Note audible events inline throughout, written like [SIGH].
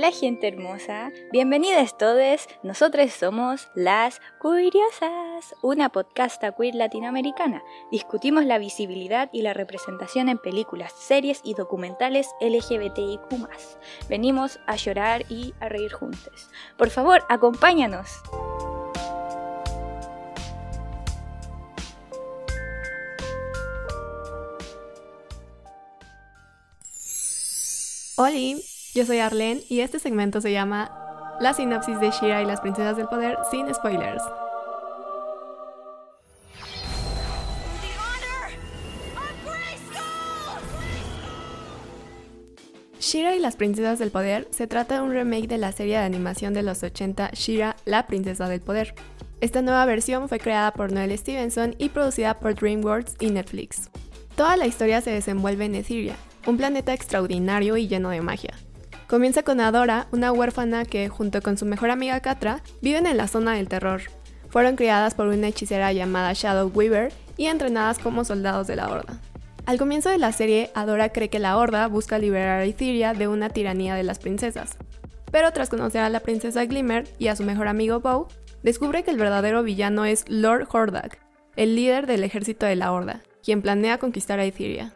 Hola gente hermosa, bienvenidas todos, nosotros somos Las Curiosas, una podcasta queer latinoamericana. Discutimos la visibilidad y la representación en películas, series y documentales LGBTIQ+. Venimos a llorar y a reír juntos. Por favor, acompáñanos. Hola, yo soy Arlene y este segmento se llama La sinopsis de Shira y las princesas del poder sin spoilers. Shira y las princesas del poder se trata de un remake de la serie de animación de los 80 Shira, la princesa del poder. Esta nueva versión fue creada por Noel Stevenson y producida por DreamWorks y Netflix. Toda la historia se desenvuelve en Etheria, un planeta extraordinario y lleno de magia, Comienza con Adora, una huérfana que, junto con su mejor amiga Katra, viven en la zona del terror. Fueron criadas por una hechicera llamada Shadow Weaver y entrenadas como soldados de la Horda. Al comienzo de la serie, Adora cree que la Horda busca liberar a Etheria de una tiranía de las princesas. Pero tras conocer a la princesa Glimmer y a su mejor amigo Bow, descubre que el verdadero villano es Lord Hordak, el líder del ejército de la Horda, quien planea conquistar a Etheria.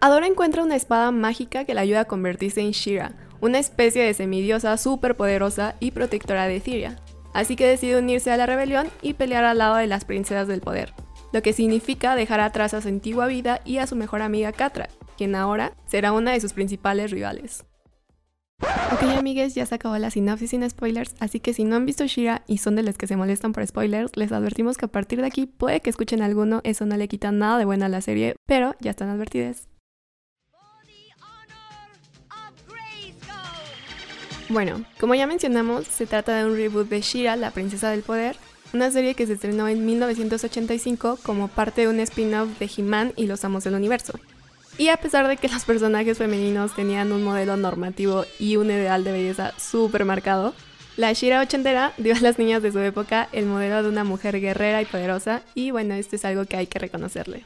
Adora encuentra una espada mágica que la ayuda a convertirse en Shira, una especie de semidiosa poderosa y protectora de Siria. Así que decide unirse a la rebelión y pelear al lado de las princesas del poder, lo que significa dejar atrás a su antigua vida y a su mejor amiga Catra, quien ahora será una de sus principales rivales. Ok amigues, ya se acabó la sinopsis sin spoilers, así que si no han visto Shira y son de los que se molestan por spoilers, les advertimos que a partir de aquí puede que escuchen alguno, eso no le quita nada de buena a la serie, pero ya están advertidos. Bueno, como ya mencionamos, se trata de un reboot de Shira, la princesa del poder, una serie que se estrenó en 1985 como parte de un spin-off de He-Man y los Amos del Universo. Y a pesar de que los personajes femeninos tenían un modelo normativo y un ideal de belleza súper marcado, la Shira ochentera dio a las niñas de su época el modelo de una mujer guerrera y poderosa, y bueno, esto es algo que hay que reconocerle.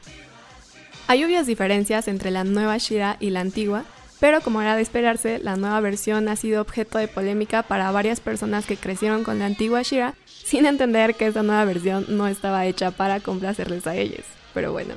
Hay obvias diferencias entre la nueva Shira y la antigua, pero como era de esperarse, la nueva versión ha sido objeto de polémica para varias personas que crecieron con la antigua Shira sin entender que esta nueva versión no estaba hecha para complacerles a ellos. Pero bueno.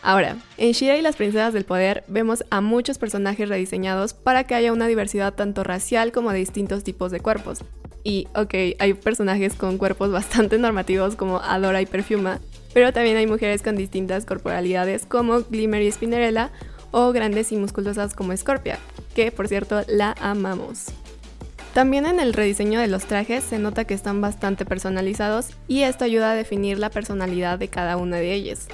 Ahora, en Shira y las princesas del poder vemos a muchos personajes rediseñados para que haya una diversidad tanto racial como de distintos tipos de cuerpos. Y, ok, hay personajes con cuerpos [LAUGHS] bastante normativos como Adora y Perfuma, pero también hay mujeres con distintas corporalidades como Glimmer y Spinnerella o grandes y musculosas como Scorpia, que por cierto la amamos. También en el rediseño de los trajes se nota que están bastante personalizados y esto ayuda a definir la personalidad de cada una de ellas.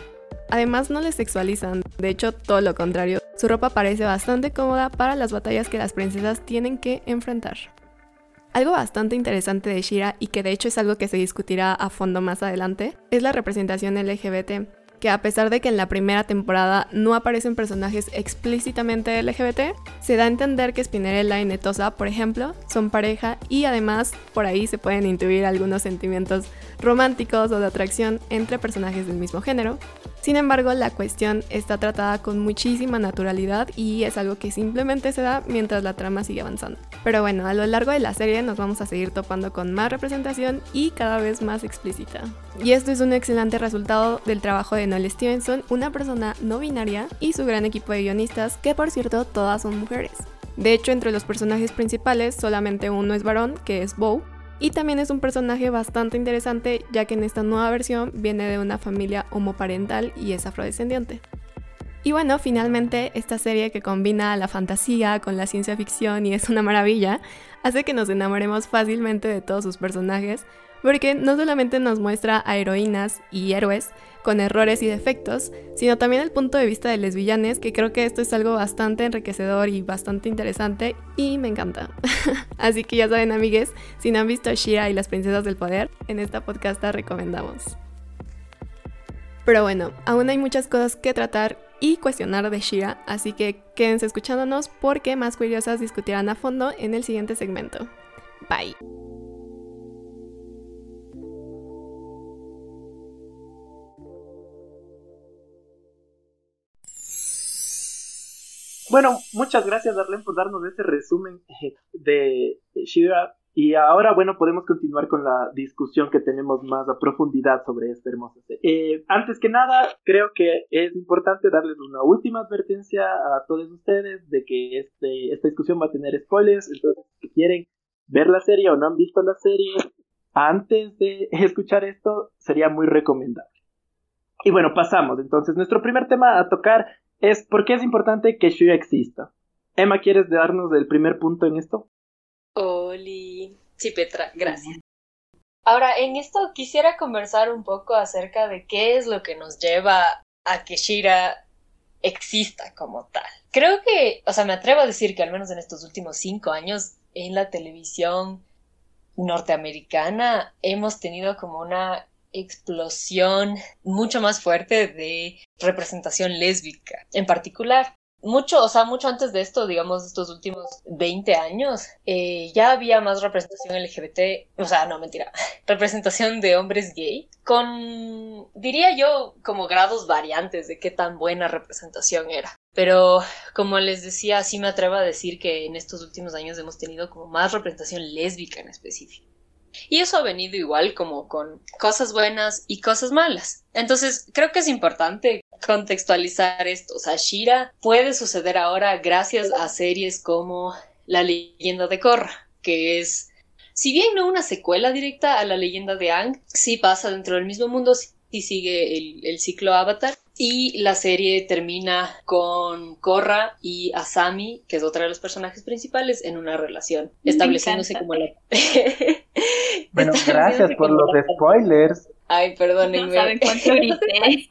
Además no les sexualizan, de hecho todo lo contrario, su ropa parece bastante cómoda para las batallas que las princesas tienen que enfrentar. Algo bastante interesante de Shira y que de hecho es algo que se discutirá a fondo más adelante es la representación LGBT, que a pesar de que en la primera temporada no aparecen personajes explícitamente LGBT, se da a entender que Spinnerella y Netosa, por ejemplo, son pareja y además por ahí se pueden intuir algunos sentimientos románticos o de atracción entre personajes del mismo género. Sin embargo, la cuestión está tratada con muchísima naturalidad y es algo que simplemente se da mientras la trama sigue avanzando. Pero bueno, a lo largo de la serie nos vamos a seguir topando con más representación y cada vez más explícita. Y esto es un excelente resultado del trabajo de Noel Stevenson, una persona no binaria, y su gran equipo de guionistas, que por cierto todas son mujeres. De hecho, entre los personajes principales solamente uno es varón, que es Bow, y también es un personaje bastante interesante ya que en esta nueva versión viene de una familia homoparental y es afrodescendiente. Y bueno, finalmente esta serie que combina la fantasía con la ciencia ficción y es una maravilla, hace que nos enamoremos fácilmente de todos sus personajes, porque no solamente nos muestra a heroínas y héroes con errores y defectos, sino también el punto de vista de les que creo que esto es algo bastante enriquecedor y bastante interesante y me encanta. [LAUGHS] Así que ya saben, amigues, si no han visto Shira y las princesas del poder, en esta podcast recomendamos. Pero bueno, aún hay muchas cosas que tratar y cuestionar de Shira, así que quédense escuchándonos porque más curiosas discutirán a fondo en el siguiente segmento. Bye. Bueno, muchas gracias, Darlene, por darnos ese resumen de Shira. Y ahora, bueno, podemos continuar con la discusión que tenemos más a profundidad sobre esta hermosa serie. Eh, antes que nada, creo que es importante darles una última advertencia a todos ustedes de que este, esta discusión va a tener spoilers. Entonces, si quieren ver la serie o no han visto la serie, antes de [LAUGHS] escuchar esto, sería muy recomendable. Y bueno, pasamos. Entonces, nuestro primer tema a tocar es por qué es importante que Shuya exista. Emma, ¿quieres darnos el primer punto en esto? Oli. Sí, Petra, gracias. Ahora, en esto quisiera conversar un poco acerca de qué es lo que nos lleva a que Shira exista como tal. Creo que, o sea, me atrevo a decir que al menos en estos últimos cinco años en la televisión norteamericana hemos tenido como una explosión mucho más fuerte de representación lésbica en particular mucho, o sea, mucho antes de esto, digamos, estos últimos 20 años, eh, ya había más representación LGBT, o sea, no, mentira, [LAUGHS] representación de hombres gay, con, diría yo, como grados variantes de qué tan buena representación era. Pero, como les decía, sí me atrevo a decir que en estos últimos años hemos tenido como más representación lésbica en específico. Y eso ha venido igual como con cosas buenas y cosas malas. Entonces, creo que es importante contextualizar esto. O sea, Shira puede suceder ahora gracias a series como La leyenda de Korra, que es, si bien no una secuela directa a la leyenda de Ang, sí pasa dentro del mismo mundo, sí sigue el, el ciclo Avatar. Y la serie termina con Korra y Asami, que es otra de los personajes principales, en una relación, estableciéndose como la... [LAUGHS] bueno, gracias por los spoilers. Ay, perdónenme. No saben cuánto grité. [LAUGHS]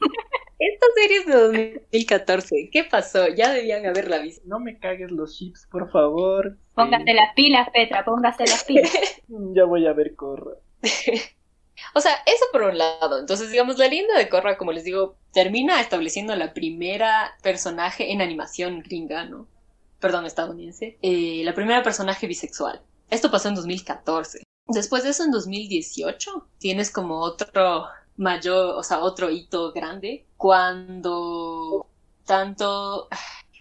Esta serie es de 2014. ¿Qué pasó? Ya debían haberla visto. No me cagues los chips, por favor. Póngase las pilas, Petra, póngase las pilas. [LAUGHS] ya voy a ver Corra. O sea, eso por un lado. Entonces, digamos, la linda de Corra, como les digo, termina estableciendo la primera personaje en animación gringa, ¿no? Perdón, estadounidense. Eh, la primera personaje bisexual. Esto pasó en 2014. Después de eso, en 2018, tienes como otro mayor, o sea, otro hito grande, cuando tanto,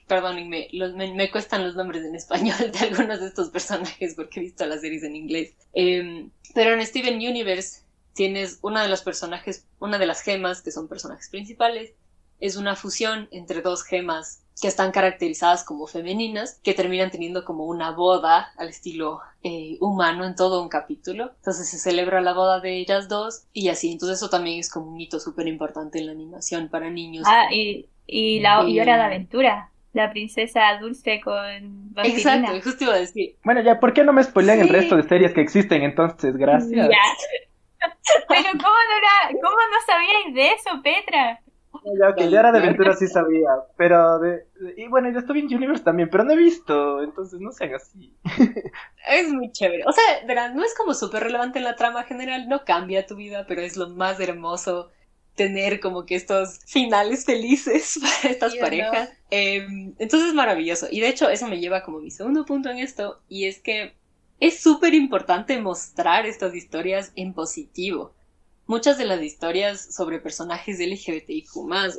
perdónenme, me, cuestan los nombres en español de algunos de estos personajes porque he visto las series en inglés, em, pero en Steven Universe tienes una de los personajes, una de las gemas que son personajes principales, es una fusión entre dos gemas que están caracterizadas como femeninas, que terminan teniendo como una boda al estilo eh, humano en todo un capítulo. Entonces se celebra la boda de ellas dos y así. Entonces eso también es como un hito súper importante en la animación para niños. Ah, y, y la y hora de aventura. La princesa dulce con vaselina. Exacto, justo iba a decir. Bueno, ya, ¿por qué no me spoilean el resto de series que existen entonces? Gracias. Pero ¿cómo no, era, ¿cómo no sabíais de eso, Petra? Ya, ok, ya era de aventura sí sabía, pero de, y bueno, yo estuve en Universe también, pero no he visto, entonces no sean así. Es muy chévere. O sea, verán, no es como súper relevante en la trama general, no cambia tu vida, pero es lo más hermoso tener como que estos finales felices [LAUGHS] para estas parejas. Em, entonces es maravilloso. Y de hecho, eso me lleva como mi segundo punto en esto, y es que es súper importante mostrar estas historias en positivo muchas de las historias sobre personajes LGBTIQ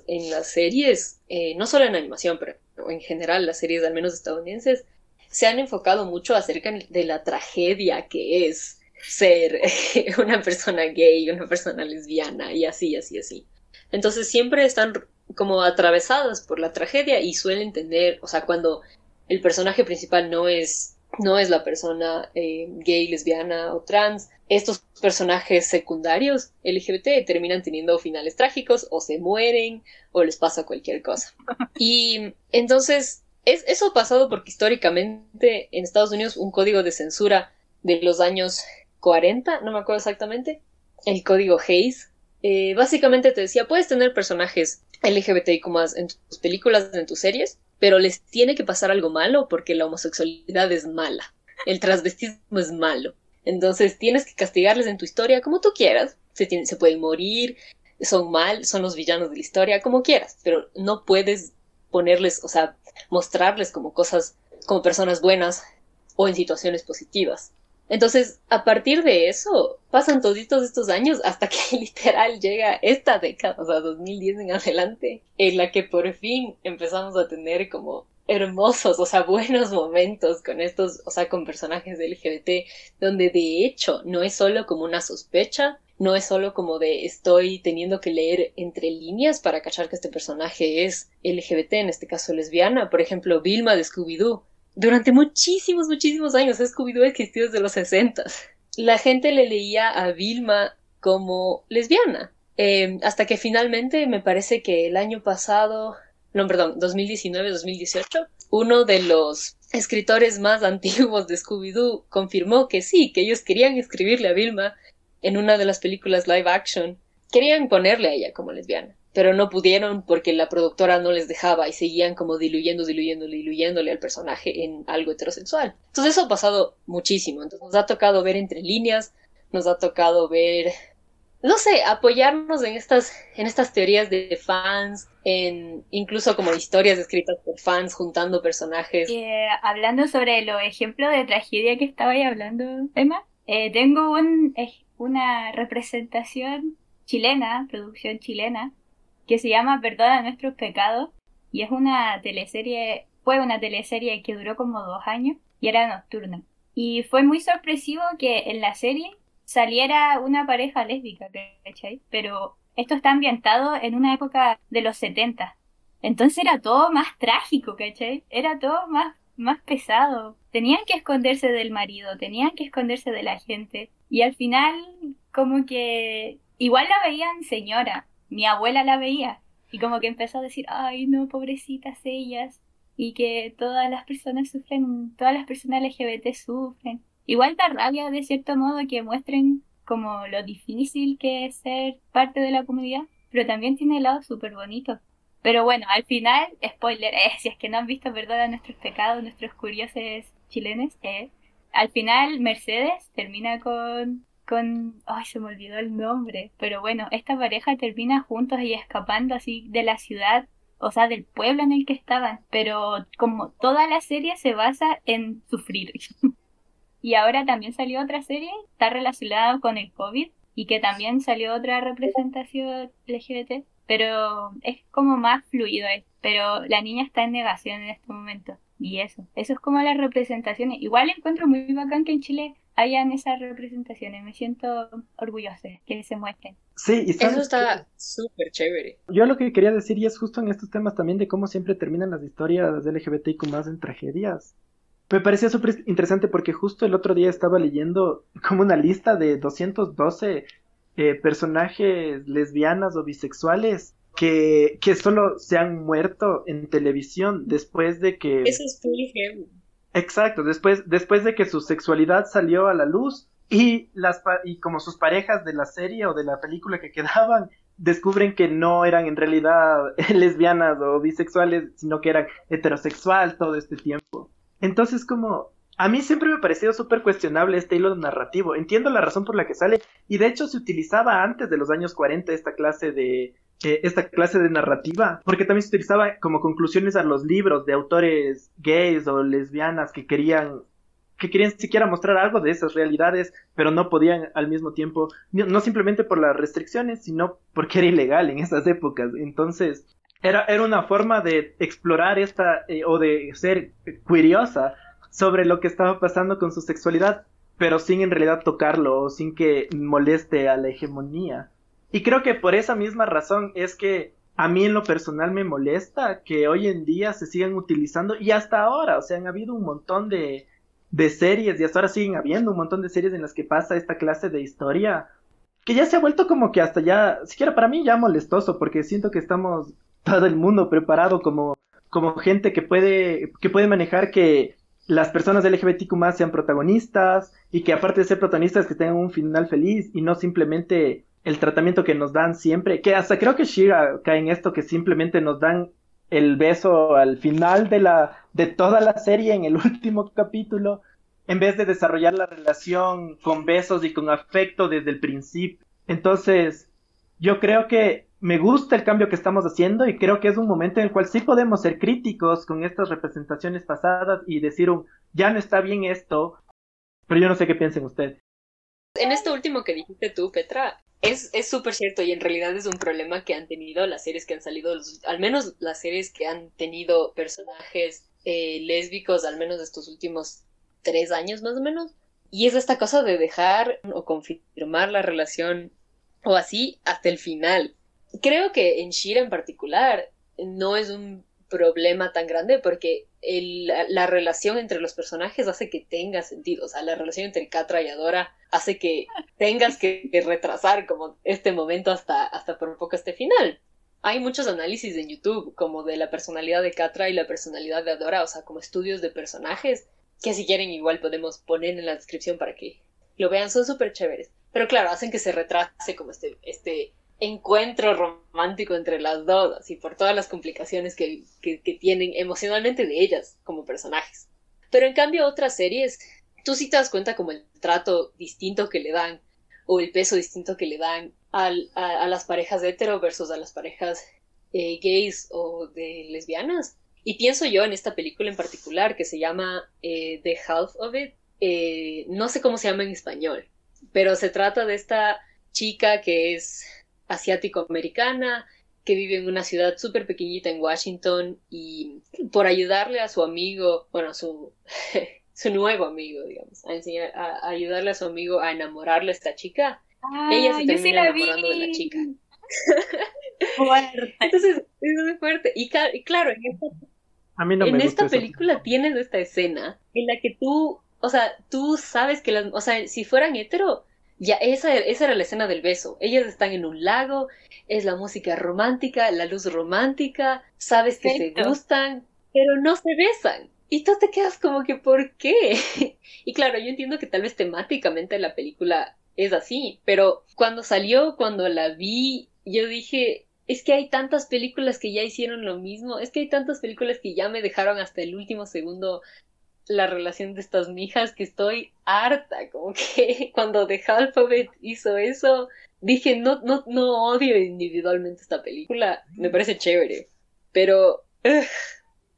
en las series, eh, no solo en animación, pero en general las series al menos estadounidenses, se han enfocado mucho acerca de la tragedia que es ser [LAUGHS] una persona gay, una persona lesbiana y así, así, así. Entonces siempre están como atravesadas por la tragedia y suelen tener, o sea, cuando el personaje principal no es no es la persona eh, gay, lesbiana o trans, estos personajes secundarios LGBT terminan teniendo finales trágicos o se mueren o les pasa cualquier cosa. [LAUGHS] Y entonces, es, eso ha pasado porque históricamente en Estados Unidos un código de censura de los años 40, no me acuerdo exactamente, el código Hayes, eh, básicamente te decía, puedes tener personajes LGBTIQ en tus películas, en tus series, pero les tiene que pasar algo malo porque la homosexualidad es mala, el transvestismo es malo. Entonces tienes que castigarles en tu historia como tú quieras. Se, pueden morir, son mal, son los villanos de la historia, como quieras, pero no puedes ponerles, o sea, mostrarles como cosas, como personas buenas o en situaciones positivas. Entonces, a partir de eso, pasan toditos estos años hasta que [LAUGHS] literal llega esta década, o sea, 2010 en adelante, en la que por fin empezamos a tener como hermosos, o sea, buenos momentos con estos, o sea, con personajes de LGBT, donde de hecho no es solo como una sospecha, no es solo como de estoy teniendo que leer entre líneas para cachar que este personaje es LGBT, en este caso lesbiana, por ejemplo, Vilma de Scooby-Doo. Durante muchísimos, muchísimos años Scooby-Doo existió desde los 60. La gente le leía a Vilma como lesbiana, eh, hasta que finalmente me parece que el año pasado no, perdón, 2019-2018, uno de los escritores más [LAUGHS] antiguos de Scooby-Doo confirmó que sí, que ellos querían escribirle a Vilma en una de las películas live action. Querían ponerle a ella como lesbiana, pero no pudieron porque la productora no les dejaba y seguían como diluyendo, diluyendo, diluyéndole al personaje en algo heterosexual. Entonces eso ha pasado muchísimo. Entonces nos ha tocado ver entre líneas, nos ha tocado ver no sé, apoyarnos en estas, en estas teorías de fans, en incluso como historias escritas por fans juntando personajes. Eh, hablando sobre los ejemplos de tragedia que estaba ahí hablando, Emma, eh, tengo un, una representación chilena, producción chilena, que se llama Perdona nuestros pecados, y es una teleserie, fue una teleserie que duró como dos años y era nocturna. Y fue muy sorpresivo que en la serie saliera una pareja lésbica, ¿cachai? Pero esto está ambientado en una época de los 70. Entonces era todo más trágico, ¿cachai? Era todo más, más pesado. Tenían que esconderse del marido, tenían que esconderse de la gente. Y al final, como que igual la veían señora. Mi abuela la veía. Y como que empezó a decir, ay, no, pobrecitas ellas. Y que todas las personas sufren, todas las personas LGBT sufren. Igual da rabia de cierto modo que muestren como lo difícil que es ser parte de la comunidad, pero también tiene lado súper bonito. Pero bueno, al final, spoiler, eh, si es que no han visto verdad a nuestros pecados, nuestros curiosos chilenos, eh, al final Mercedes termina con con ay se me olvidó el nombre pero bueno esta pareja termina juntos y escapando así de la ciudad o sea del pueblo en el que estaban pero como toda la serie se basa en sufrir [LAUGHS] Y ahora también salió otra serie, está relacionada con el COVID y que también salió otra representación LGBT, pero es como más fluido, eh. pero la niña está en negación en este momento. Y eso, eso es como las representaciones. Igual encuentro muy bacán que en Chile hayan esas representaciones. Me siento orgullosa que se muestren. Sí, y eso está súper chévere. Yo lo que quería decir, y es justo en estos temas también de cómo siempre terminan las historias LGBTIQ más en tragedias. Me parecía súper interesante porque justo el otro día estaba leyendo como una lista de 212 eh, personajes lesbianas o bisexuales que, que solo se han muerto en televisión después de que... Eso es muy Exacto, después, después de que su sexualidad salió a la luz y, las, y como sus parejas de la serie o de la película que [LAUGHS] quedaban descubren que no eran en realidad [LAUGHS] lesbianas o bisexuales, sino que eran heterosexual todo este tiempo. Entonces, como a mí siempre me ha parecido súper cuestionable este hilo narrativo. Entiendo la razón por la que sale y de hecho se utilizaba antes de los años 40 esta clase de eh, esta clase de narrativa, porque también se utilizaba como conclusiones a los libros de autores gays o lesbianas que querían que querían siquiera mostrar algo de esas realidades, pero no podían al mismo tiempo, no, simplemente por las restricciones, sino porque era ilegal en esas épocas. Entonces, era, era una forma de explorar esta eh, o de ser curiosa sobre lo que estaba pasando con su sexualidad, pero sin en realidad tocarlo o sin que moleste a la hegemonía. Y creo que por esa misma razón es que a mí en lo personal me molesta que hoy en día se sigan utilizando y hasta ahora, o sea, han habido un montón de, de series y hasta ahora siguen habiendo un montón de series en las que pasa esta clase de historia que ya se ha vuelto como que hasta ya, siquiera para mí ya molestoso porque siento que estamos todo el mundo preparado como, como gente que puede, que puede manejar que las personas LGBTQ más sean protagonistas y que aparte de ser protagonistas que tengan un final feliz y no simplemente el tratamiento que nos dan siempre, que hasta creo que Shira cae en esto que simplemente nos dan el beso al final de la de toda la serie en el [LAUGHS] último capítulo en vez de desarrollar la relación con besos y con afecto desde el principio. Entonces, yo creo que me gusta el cambio que estamos haciendo y creo que es un momento en el cual sí podemos ser críticos con estas representaciones pasadas y decir un, ya no está bien esto, pero yo no sé qué piensen ustedes. En esto último que dijiste tú, Petra, es súper cierto y en realidad es un problema que han tenido las series que han salido, al menos las series que han tenido personajes eh, lésbicos, al menos estos últimos tres años más o menos. Y es esta cosa de dejar o confirmar la relación o así hasta el final. Creo que en Shira en particular no es un problema tan grande porque la, relación entre los personajes hace que tenga sentido. O sea, la relación entre Catra y Adora hace que tengas que, retrasar como este momento hasta, hasta por un poco este final. Hay muchos análisis en YouTube como de la personalidad de Catra y la personalidad de Adora, o sea, como estudios de personajes, que si quieren igual podemos poner en la descripción para que lo vean, son súper chéveres. Pero claro, hacen que se retrase como este, este encuentro romántico entre las dos y por todas las complicaciones que, tienen emocionalmente de ellas como personajes. Pero en cambio otras series, tú sí te das cuenta como el trato distinto que le dan o el peso distinto que le dan a, las parejas hetero versus a las parejas eh, gays o de lesbianas. Y pienso yo en esta película en particular que se llama eh, The Half of It. Eh, no sé cómo se llama en español, pero se trata de esta chica que es asiático-americana, que vive en una ciudad súper pequeñita en Washington y por ayudarle a su amigo, bueno, su, [LAUGHS] su nuevo amigo, digamos, a, enseñar, a, ayudarle a su amigo a enamorarle a esta chica, ella se termina enamorando de la chica. Fuerte. Entonces, es muy fuerte. Y, claro, en esta, a mí no en esta película tienes esta escena en la que tú, o sea, tú sabes que las, o sea, si fueran hetero, ya, esa, esa era la escena del beso. Ellas están en un lago, es la música romántica, la luz romántica, sabes que se gustan, pero no se besan. Y tú te quedas como que, ¿por qué? [LAUGHS] y claro, yo entiendo que tal vez temáticamente la película es así, pero cuando salió, cuando la vi, yo dije, es que hay tantas películas que ya hicieron lo mismo, es que hay tantas películas que ya me dejaron hasta el último segundo la relación de estas mijas que estoy harta, como que [LAUGHS] cuando The Alphabet hizo eso, dije, no, no, no odio individualmente esta película, me parece chévere, pero...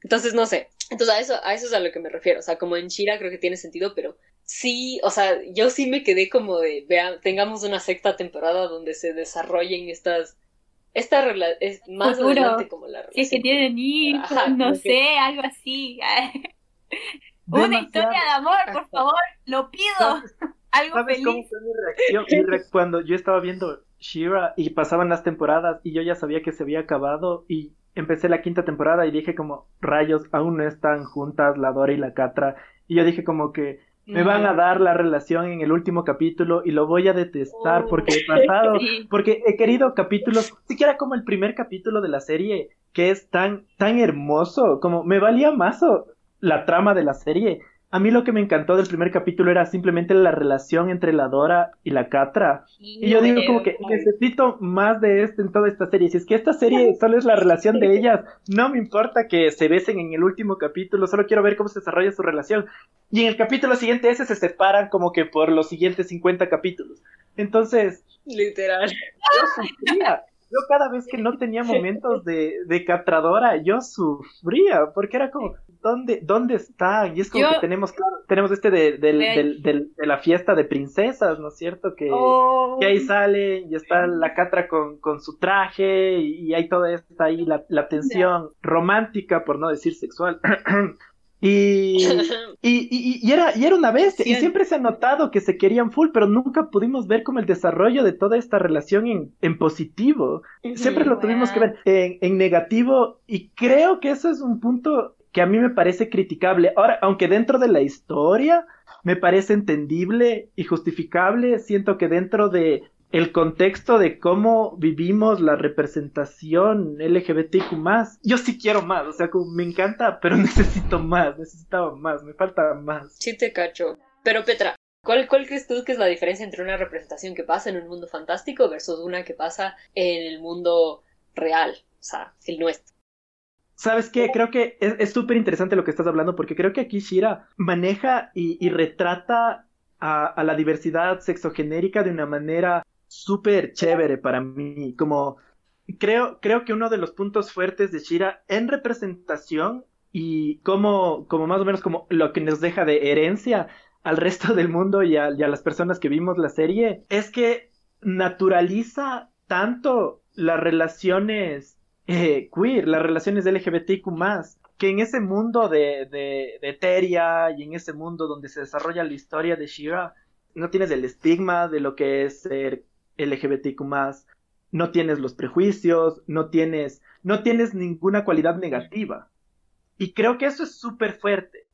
entonces, no sé, entonces a eso, a eso es a lo que me refiero, o sea, como en Shira creo que tiene sentido, pero sí, o sea, yo sí me quedé como de, vean, tengamos una sexta temporada donde se desarrollen estas esta es más adelante como la relación. Si es que tienen hijos, no sé, algo así. [LAUGHS] Una historia de amor, por favor, lo pido. Algo ¿Sabes feliz. Cómo fue mi reacción? [LAUGHS] cuando yo estaba viendo Shira y pasaban las temporadas y yo ya sabía que se había acabado y empecé la quinta temporada y dije como, rayos, aún no están juntas la Dora y la Catra. Y yo dije como que me van a dar la relación en el último capítulo y lo voy a detestar porque he [LAUGHS] pasado, porque he querido capítulos, siquiera como el primer capítulo de la serie, que es tan, tan hermoso, como me valía más la trama de la serie. A mí lo que me encantó del primer capítulo era simplemente la relación entre la Dora y la Catra. y yo digo como que necesito más de esto en toda esta serie. Si es que esta serie [LAUGHS] solo es la relación de ellas, no me importa que se besen en el último capítulo, solo quiero ver cómo se desarrolla su relación. Y en el capítulo siguiente ese se separan como que por los siguientes 50 capítulos. Entonces... Literal. Yo cada vez que no tenía momentos de, de catradora, yo sufría, porque era como, ¿dónde, dónde está? Y es como que tenemos, claro, tenemos este de, de, la fiesta de princesas, ¿no es cierto? Que, que ahí oh. sale y está la Catra con, con su traje y, hay toda esta ahí, la, la tensión romántica, por no decir sexual. [CLEARS THROAT] [LAUGHS] Y, y, y, era, y era una vez, y siempre se ha notado que se querían full, pero nunca pudimos ver como el desarrollo de toda esta relación en, en positivo. Siempre lo tuvimos que ver en, en negativo, y creo que eso es un punto que a mí me parece criticable. Ahora, aunque dentro de la historia me parece entendible y justificable, siento que dentro de el contexto de cómo vivimos la representación LGBTQ más, yo sí quiero más, o sea, como me encanta, pero [LAUGHS] necesito más, necesitaba más, me falta más. Sí te cacho. Pero Petra, ¿cuál, ¿cuál crees tú que es la diferencia entre una representación que pasa en un mundo fantástico versus una que pasa en el mundo real, o sea, el nuestro? ¿Sabes qué? Creo que es súper interesante lo que estás hablando porque creo que aquí Shira maneja y, retrata a, a, la diversidad sexogenérica de una manera súper chévere para mí. Como creo, creo que uno de los puntos fuertes de Shira en representación y como, como más o menos como lo que nos deja de herencia al resto [LAUGHS] del mundo y a, las personas que vimos la serie es que naturaliza tanto las relaciones eh, queer, las relaciones LGBTQ que en ese mundo de, de, de Teria y en ese mundo donde se desarrolla la historia de Shira, no tienes el estigma de lo que es ser LGBTQ no tienes los prejuicios, no tienes, no tienes ninguna cualidad negativa. Y creo que eso es súper fuerte.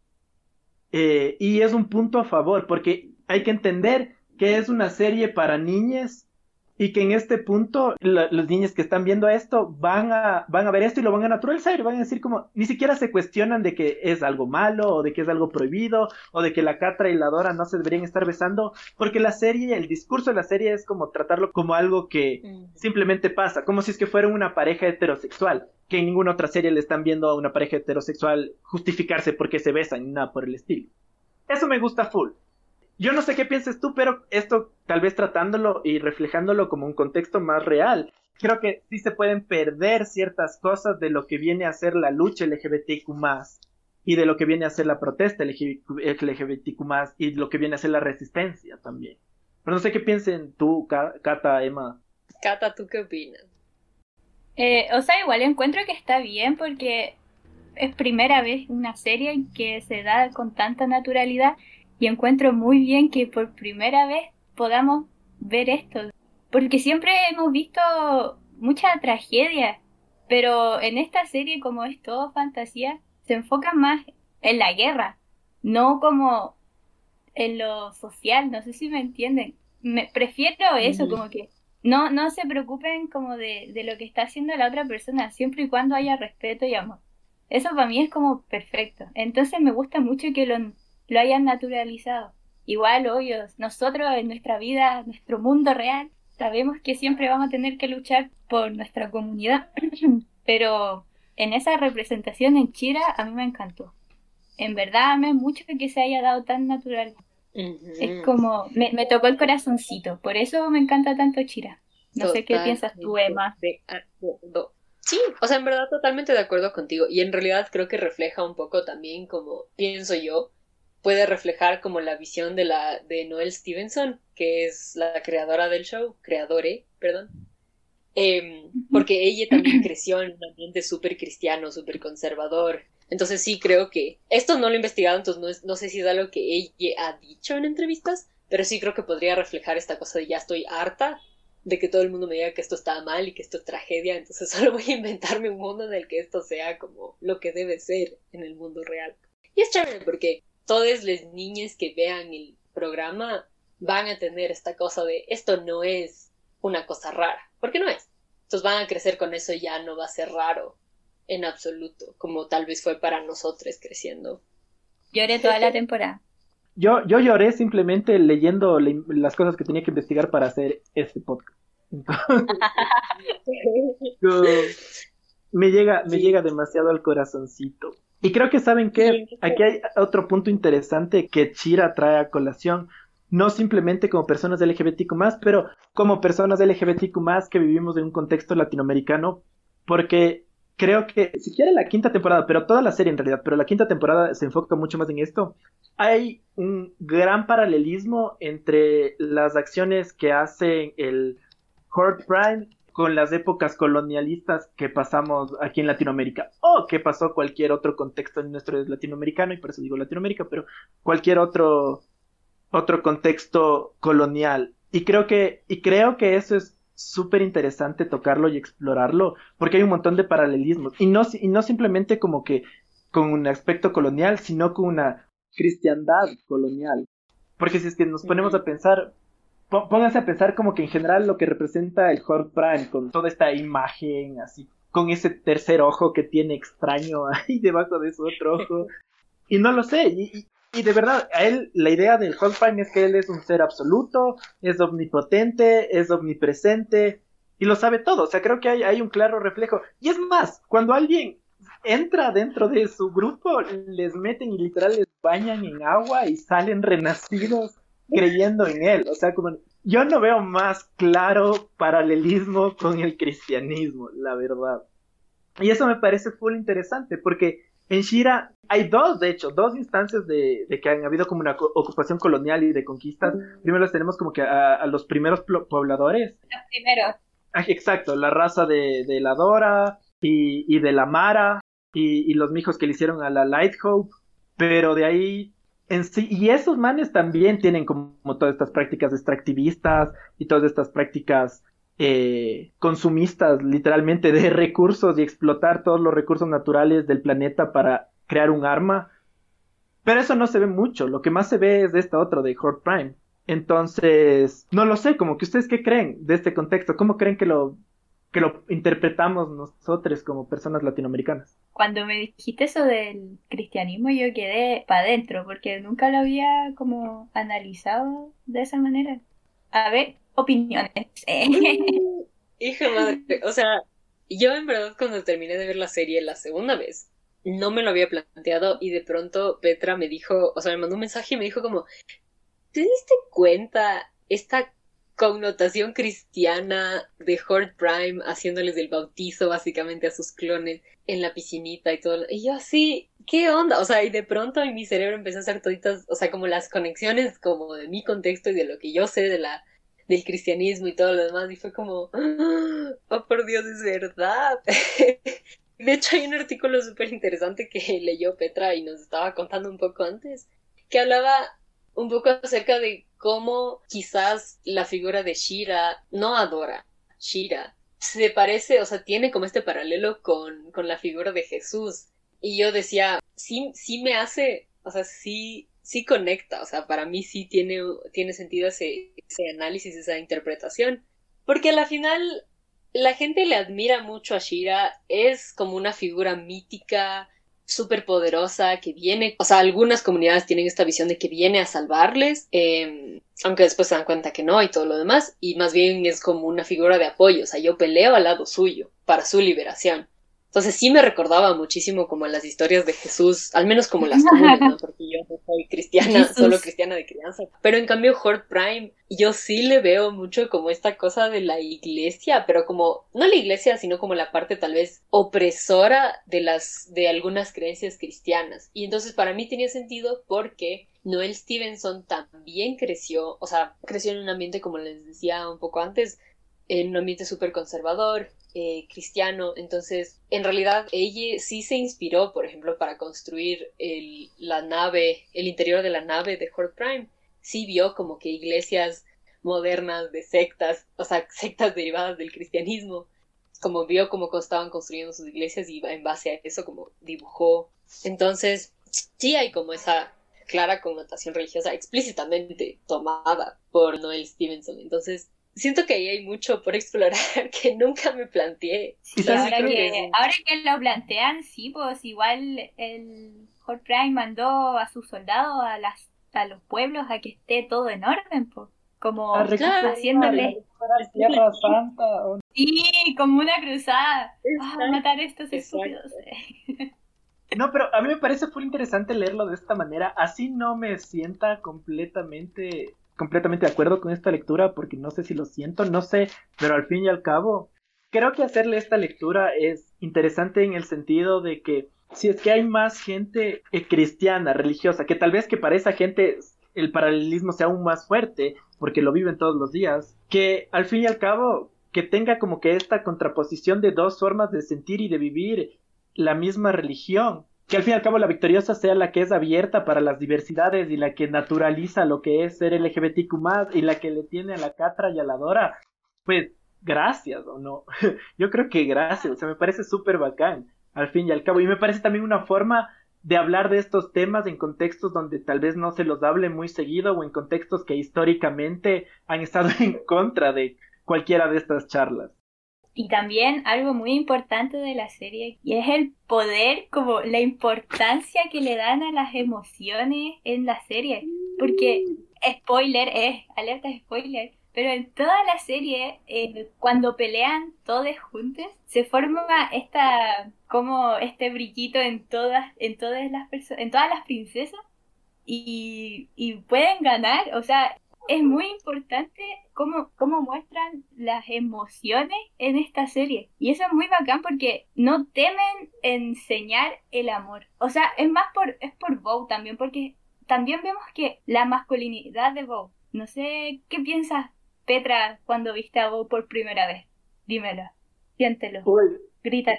Eh, y es un punto a favor, porque hay que entender que es una serie para niñas y que en este punto los niños que están viendo esto van a, van a ver esto y lo van a naturalizar, van a decir como, ni siquiera se cuestionan de que es algo malo o de que es algo prohibido o de que la Catra y la Dora no se deberían estar besando, porque la serie, el discurso de la serie es como tratarlo como algo que mm. simplemente pasa, como si es que fueran una pareja heterosexual, que en ninguna otra serie le están viendo a una pareja heterosexual justificarse porque se besan, nada por el estilo. Eso me gusta full. Yo no sé qué piensas tú, pero esto tal vez tratándolo y reflejándolo como un contexto más real, creo que sí se pueden perder ciertas cosas de lo que viene a ser la lucha LGBTQ y de lo que viene a ser la protesta LGBTQ y lo que viene a ser la resistencia también. Pero no sé qué piensen tú, Cata, Emma. Cata, ¿tú qué opinas? Eh, o sea, igual encuentro que está bien porque es primera vez una serie que se da con tanta naturalidad y encuentro muy bien que por primera vez podamos ver esto, porque siempre hemos visto mucha tragedia, pero en esta serie como es todo fantasía, se enfoca más en la guerra, no como en lo social, no sé si me entienden. Me, prefiero eso, como que no, no se preocupen como de, de lo que está haciendo la otra persona, siempre y cuando haya respeto y amor. Eso para mí es como perfecto. Entonces me gusta mucho que lo lo hayan naturalizado. Igual, obvio, nosotros en nuestra vida, nuestro mundo real, sabemos que siempre vamos a tener que luchar por nuestra comunidad, [CLEARS THROAT] pero en esa representación en Chira a mí me encantó. En verdad, me mucho que se haya dado tan natural. Es como, me, me, tocó el corazoncito, por eso me encanta tanto Chira. No sé qué piensas tú, Emma. Sí, o sea, en verdad totalmente de acuerdo contigo. Y en realidad creo que refleja un poco también como pienso yo, puede reflejar como la visión de la de Noel Stevenson, que es la creadora del show, creadore, perdón. Em, porque ella también creció en un ambiente súper cristiano, súper conservador. Entonces sí creo que esto no lo he investigado, entonces no, no sé si es algo que ella ha dicho en entrevistas, pero sí creo que podría reflejar esta cosa de ya estoy harta de que todo el mundo me diga que esto está mal y que esto es tragedia, entonces [LAUGHS] solo voy a inventarme un mundo en el que esto sea como lo que debe ser en el mundo real. Y es chévere porque todas las niñas que vean el programa van a tener esta cosa de esto no es una cosa rara, porque no es. Entonces van a crecer con eso y ya no va a ser raro en absoluto, como tal vez fue para nosotros creciendo. Lloré toda la temporada. [LAUGHS] Yo, yo lloré simplemente leyendo las cosas que tenía que investigar para hacer este podcast. [LAUGHS] [LAUGHS] me llega, me llega demasiado al corazoncito. Y creo que saben que aquí hay otro punto interesante que Chira trae a colación, no simplemente como personas LGBTQ pero como personas LGBTQ que vivimos en un contexto latinoamericano, porque creo que, siquiera la quinta temporada, pero toda la serie en realidad, pero la quinta temporada se enfoca mucho más en esto, hay un gran paralelismo entre las acciones que hace el Horde Prime con las épocas colonialistas que pasamos aquí en Latinoamérica o que pasó cualquier otro contexto en nuestro latinoamericano y por eso digo Latinoamérica, pero cualquier otro otro contexto colonial. Y creo que y creo que eso es súper interesante tocarlo y explorarlo porque hay un montón de paralelismos. Y no y no simplemente como que con un aspecto colonial, sino con una cristiandad colonial. Porque si es que nos ponemos a pensar, pónganse a pensar como que en general lo que representa el Horde Prime, con toda esta imagen así, con ese tercer ojo que tiene extraño [LAUGHS] ahí debajo de su otro ojo. Y no lo sé, y, de verdad, a él la idea del Horde Prime es que él es un ser absoluto, es omnipotente, es omnipresente, y lo sabe todo, o sea, creo que hay, hay un claro reflejo. Y es más, cuando alguien entra dentro de su grupo, les meten y literal les bañan en agua y salen renacidos creyendo en él. O sea, como yo no veo más claro paralelismo con el cristianismo, la verdad. Y eso me parece full interesante, porque en Shira hay dos, de hecho, dos instancias de, que han habido como una ocupación colonial y de conquistas. Primero los tenemos como que a, los primeros pobladores. Los primeros. Ah, exacto, la raza de, la Dora y, y de la Mara, y, y los mijos que le hicieron a la Light Hope, pero de ahí en sí, y esos manes también tienen como, todas estas prácticas extractivistas y todas estas prácticas eh, consumistas, literalmente, de recursos y explotar todos los recursos naturales del planeta para crear un arma. Pero eso no se ve mucho, lo que más se ve es de esta otra, de Horde Prime. Entonces, no lo sé, como que ustedes qué creen de este contexto, cómo creen que lo que lo interpretamos nosotros como personas latinoamericanas. Cuando me dijiste eso del cristianismo yo quedé para adentro porque nunca lo había como analizado de esa manera. A ver, opiniones. [LAUGHS] Hija madre, o sea, yo en verdad cuando terminé de ver la serie la segunda vez, no me lo había planteado y de pronto Petra me dijo, o sea, me mandó un mensaje y me dijo como, ¿te diste cuenta esta connotación cristiana de Horde Prime haciéndoles el bautizo básicamente a sus clones en la piscinita y todo. Y yo así, ¿qué onda? O sea, y de pronto en mi cerebro empezó a hacer toditas, o sea, como las conexiones como de mi contexto y de lo que yo sé de la del cristianismo y todo lo demás y fue como, [GASPS] oh por Dios, es verdad. [LAUGHS] de hecho hay un artículo súper interesante que leyó Petra y nos estaba contando un poco antes, que hablaba un poco acerca de cómo quizás la figura de Shira no adora Shira. Se parece, o sea, tiene como este paralelo con, con la figura de Jesús. Y yo decía, sí, sí me hace, o sea, sí, sí conecta, o sea, para mí sí tiene, tiene sentido ese, ese análisis, esa interpretación. Porque a la final la gente le admira mucho a Shira, es como una figura mítica, súper poderosa que viene, o sea, algunas comunidades tienen esta visión de que viene a salvarles, em, aunque después se dan cuenta que no y todo lo demás, y más bien es como una figura de apoyo, o sea, yo peleo al lado suyo para su liberación. Entonces sí me recordaba muchísimo como las historias de Jesús, al menos como las [LAUGHS] comunes, ¿no? Porque yo no soy cristiana, solo cristiana de crianza. Pero en cambio Horde Prime, yo sí le veo mucho como esta cosa de la iglesia, pero como, no la iglesia, sino como la parte tal vez opresora de las, de algunas creencias cristianas. Y entonces para mí tenía sentido porque Noel Stevenson también creció, o sea, creció en un ambiente, como les decía un poco antes, en un ambiente súper conservador, eh, cristiano. Entonces, en realidad, ella sí se inspiró, por ejemplo, para construir el, la nave, el interior de la nave de Horde Prime. Sí vio como que iglesias modernas de sectas, o sea, [LAUGHS] sectas derivadas del cristianismo, como vio cómo estaban construyendo sus iglesias y en base a eso como dibujó. Entonces, sí hay como esa clara connotación religiosa explícitamente tomada por Noel Stevenson. Entonces, siento que ahí hay mucho por explorar [LAUGHS] que nunca me planteé. ahora, que, ahora que lo plantean, sí, pues igual el Horde Prime mandó a sus soldados a las a los pueblos a que esté todo en orden, pues. Como haciéndole. Tierra Santa. Sí, como una cruzada. Ah, a matar a estos estúpidos. [LAUGHS] No, pero a mí me parece muy interesante leerlo de esta manera. Así no me sienta completamente completamente de acuerdo con esta lectura porque no sé si lo siento, no sé, pero al fin y al cabo, creo que hacerle esta lectura es interesante en el sentido de que si es que hay más gente eh, cristiana, religiosa, que tal vez que para esa gente el paralelismo sea aún más fuerte porque lo viven todos los días, que al fin y al cabo que tenga como que esta contraposición de dos formas de sentir y de vivir la misma religión que al fin y al cabo la victoriosa sea la que es abierta para las diversidades y la que naturaliza lo que es ser LGBTQ más y la que le tiene a la catra y a la Dora, pues gracias o no. [LAUGHS] Yo creo que gracias, o sea, me parece súper bacán al fin y al cabo. Y me parece también una forma de hablar de estos temas en contextos donde tal vez no se los hable muy seguido o en contextos que históricamente han estado [LAUGHS] en contra de cualquiera de estas charlas. Y también algo muy importante de la serie y es el poder, como la importancia que le dan a las emociones en la serie. Porque, spoiler, es, alerta spoiler, pero en toda la serie, eh, cuando pelean todos juntos, se forma esta, como este brillito en todas, en todas las personas, en todas las princesas. Y, y pueden ganar, o sea, es muy importante cómo, cómo muestran las emociones en esta serie. Y eso es muy bacán porque no temen enseñar el amor. O sea, es más por, es por Bow también, porque también vemos que la masculinidad de Bow. No sé qué piensas, Petra, cuando viste a Bow por primera vez. Dímelo, siéntelo, grítalo.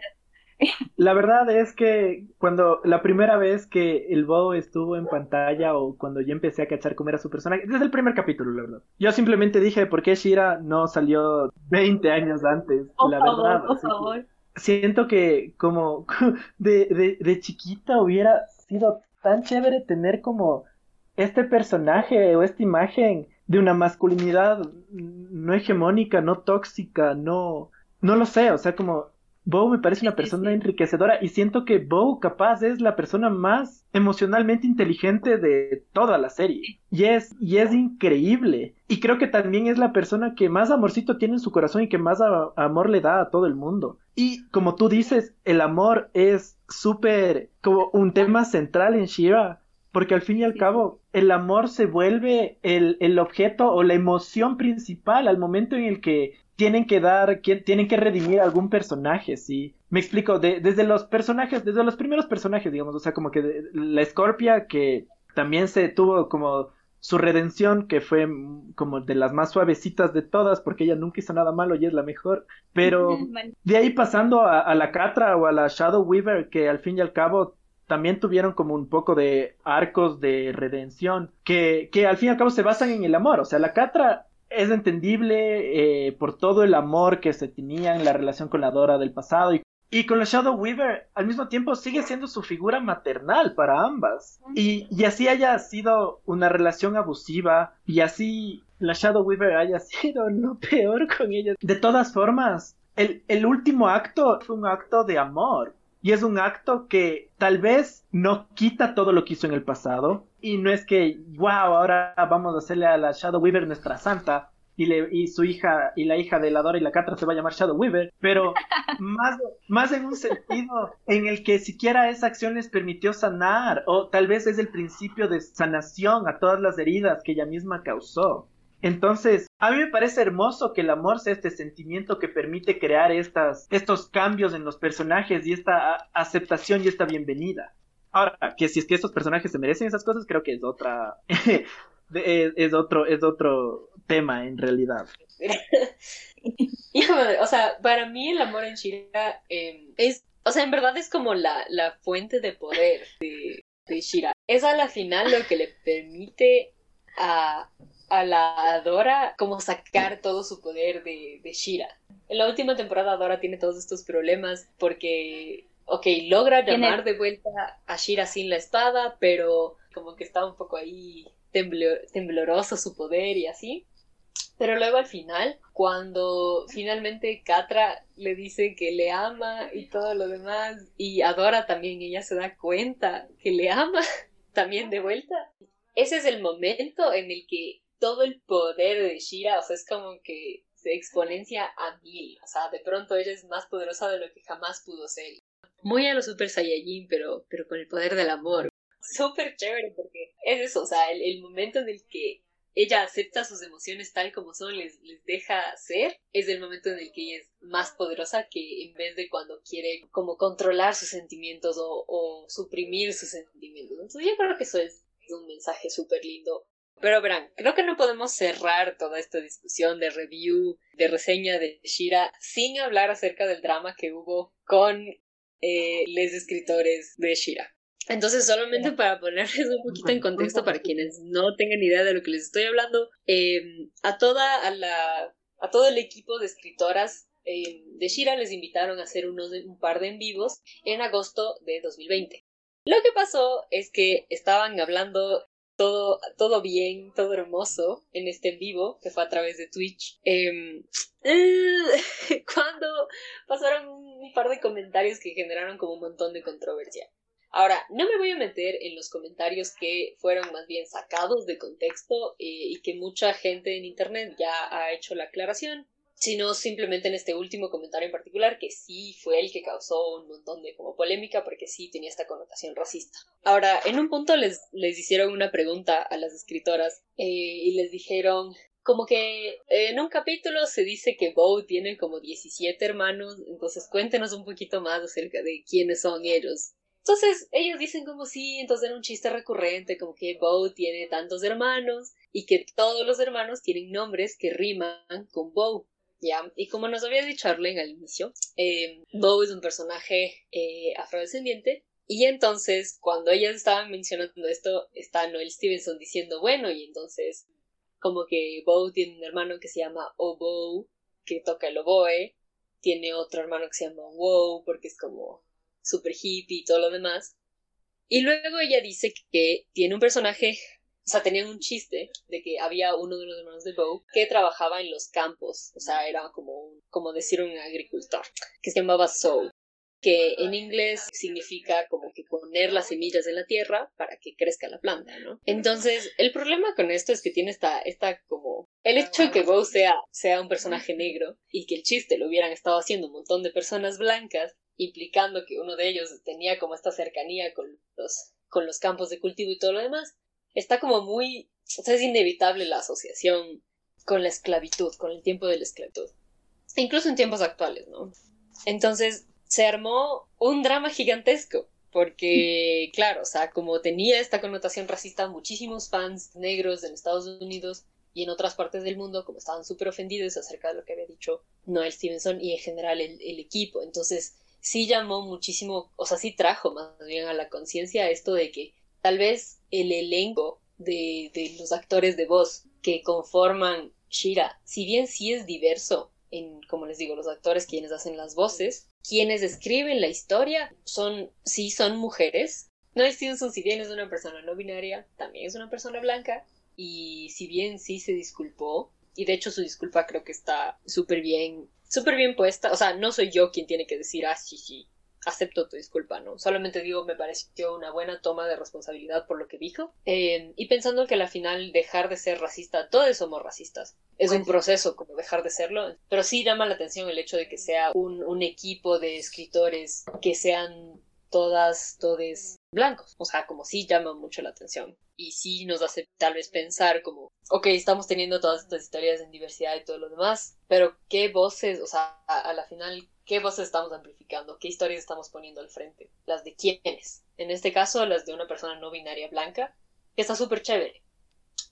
La verdad es que cuando la primera vez que el Bo estuvo en pantalla o cuando yo empecé a cachar cómo era su personaje, desde el primer capítulo, la verdad. Yo simplemente dije, ¿por qué Shira no salió 20 años antes? la verdad. Por favor. Siento que como [LAUGHS] de, de, de chiquita hubiera sido tan chévere tener como este personaje o esta imagen de una masculinidad no hegemónica, no tóxica, no, no lo sé, o sea, como Bo me parece una persona enriquecedora y siento que Bo capaz es la persona más emocionalmente inteligente de toda la serie. Y es, y es increíble. Y creo que también es la persona que más amorcito tiene en su corazón y que más amor le da a todo el mundo. Y como tú dices, el amor es súper como un tema central en Shira. Porque al fin y al cabo, el amor se vuelve el, el objeto o la emoción principal al momento en el que tienen que dar, tienen que redimir algún personaje, ¿sí? Me explico, desde los personajes, desde los primeros personajes, digamos, o sea, como que la Scorpia que también se tuvo como su redención, que fue como de las más suavecitas de todas, porque ella nunca hizo nada malo y es la mejor, pero [LAUGHS] de ahí pasando a, la Catra o a la Shadow Weaver, que al fin y al cabo también tuvieron como un poco de arcos de redención, que, que al fin y al cabo se basan en el amor, o sea, la Catra es entendible eh, por todo el amor que se tenía en la relación con la Dora del pasado y, y, con la Shadow Weaver al mismo tiempo sigue siendo su figura maternal para ambas. Y, y, así haya sido una relación abusiva y así la Shadow Weaver haya [LAUGHS] sido no peor con ella. De todas formas el, el último acto fue un acto de amor y es un acto que tal vez no quita todo lo que hizo en el pasado. Y no es que, wow, ahora vamos a hacerle a la Shadow Weaver nuestra santa. Y, le, y su hija y la hija de la Dora y la Catra se va a llamar Shadow Weaver, pero [LAUGHS] más, más en un sentido en el que siquiera esa acción les permitió sanar, o tal vez es el principio de sanación a todas las heridas que ella misma causó. Entonces, a mí me parece hermoso que el amor sea este sentimiento que permite crear estas, estos cambios en los personajes y esta aceptación y esta bienvenida. Ahora, que si es que estos personajes se merecen esas cosas, creo que es otra, [LAUGHS] es, otro, es otro tema en realidad. [LAUGHS] O sea, para mí el amor en Shira em, es, o sea, en verdad es como la, la fuente de poder de, de Shira. Es a la final lo que le permite a a la Dora como sacar todo su poder de, de Shira. En la última temporada Dora tiene todos estos problemas porque, ok, logra llamar de vuelta a Shira sin la espada, pero como que está un poco ahí tembloroso su poder y así. Pero luego al final, cuando finalmente Catra le dice que le ama y todo lo demás, y Dora también, ella se da cuenta que le ama [LAUGHS] también de vuelta. Ese es el momento en el que todo el poder de Shira, o sea, es como que se exponencia a mil, o sea, de pronto ella es más poderosa de lo que jamás pudo ser. Muy a lo Super Saiyajin, pero, pero con el poder del amor. Súper chévere porque es eso, o sea, el, momento en el que ella acepta sus emociones tal como son, les, les deja ser, es el momento en el que ella es más poderosa que en vez de cuando quiere como controlar sus sentimientos o, o suprimir sus sentimientos. Entonces yo creo que eso es un mensaje súper lindo pero verán, creo que no podemos cerrar toda esta discusión de review, de reseña de Shira, sin hablar acerca del drama que hubo con eh, los escritores de Shira. Entonces, solamente para ponerles un poquito en contexto para quienes no tengan idea de lo que les estoy hablando, em, a toda a la a todo el equipo de escritoras em, de Shira les invitaron a hacer unos, un par de en vivos en agosto de 2020. Lo que pasó es que estaban hablando todo, todo bien, todo hermoso en este en vivo que fue a través de Twitch. Em, [LAUGHS] cuando pasaron un par de comentarios que generaron como un montón de controversia. Ahora, no me voy a meter en los comentarios que fueron más bien sacados de contexto eh, y que mucha gente en Internet ya ha hecho la aclaración sino simplemente en este último comentario en particular, que sí fue el que causó un montón de como polémica porque sí tenía esta connotación racista. Ahora, en un punto les, les hicieron una pregunta a las escritoras eh, y les dijeron como que en un capítulo se dice que Bo tiene como 17 hermanos, entonces cuéntenos un poquito más acerca de quiénes son ellos. Entonces ellos dicen como sí, entonces era un chiste recurrente, como que Bo tiene tantos hermanos y que todos los hermanos tienen nombres que riman con Bo. ¿Ya? Y como nos había dicho Arlen al inicio, eh, Bo es un personaje eh, afrodescendiente y entonces, cuando ellas estaban mencionando esto, está Noel Stevenson diciendo, bueno, y entonces, como que Bo tiene un hermano que se llama Oboe, que toca el oboe, tiene otro hermano que se llama Wow, porque es como super hippie y todo lo demás. Y luego ella dice que tiene un personaje, o sea, tenían un chiste de que había uno de los hermanos de Bo que trabajaba en los campos, o sea, era como, como decir un agricultor, que se llamaba Soul que en inglés significa como que poner las semillas en la tierra para que crezca la planta, ¿no? Entonces, el problema con esto es que tiene esta, esta como... El hecho de que Bo sea, sea un personaje negro y que el chiste lo hubieran estado haciendo un montón de personas blancas, implicando que uno de ellos tenía como esta cercanía con los, con los campos de cultivo y todo lo demás, está como muy... O sea, es inevitable la asociación con la esclavitud, con el tiempo de la esclavitud. Incluso en tiempos actuales, ¿no? Entonces, se armó un drama gigantesco. Porque, claro, o sea, como tenía esta connotación racista, muchísimos fans negros en Estados Unidos y en otras partes del mundo, como estaban súper ofendidos acerca de lo que había dicho Noel Stevenson y en general el, equipo. Entonces, sí llamó muchísimo, o sea, sí trajo más bien a la conciencia esto de que tal vez el elenco de, de los actores de voz que conforman Shira, si bien sí es diverso en, como les digo, los actores quienes hacen las voces, quienes escriben la historia son, sí, son mujeres. No Stevenson, si bien es una persona no binaria, también es una persona blanca. Y si bien sí se disculpó, y de hecho su disculpa creo que está súper bien, súper bien puesta. O sea, no soy yo quien tiene que decir, ah, sí, sí, acepto tu disculpa, ¿no? Solamente digo, me pareció una buena toma de responsabilidad por lo que dijo. Eh, y pensando que al final dejar de ser racista, todos somos racistas. Es un proceso como dejar de serlo, pero sí llama la atención el hecho de que sea un, un equipo de escritores que sean todas, todes blancos. O sea, como sí llama mucho la atención. Y sí nos hace tal vez pensar como, ok, estamos teniendo todas estas historias en diversidad y todo lo demás, pero qué voces, o sea, a la final, qué voces estamos amplificando, qué historias estamos poniendo al frente, las de quiénes. En este caso, las de una persona no binaria blanca, que está súper chévere.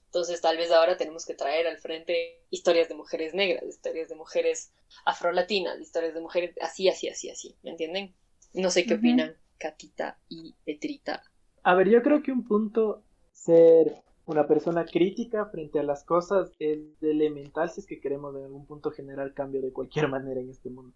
Entonces, tal vez ahora tenemos que traer al frente historias de mujeres negras, historias de mujeres afrolatinas, historias de mujeres así, así, así, así. ¿Me entienden? No sé qué opinan Catita y Petrita. A ver, yo creo que un punto ser una persona crítica frente a las cosas es elemental si es que queremos en algún punto generar cambio de cualquier [LAUGHS] manera en este mundo.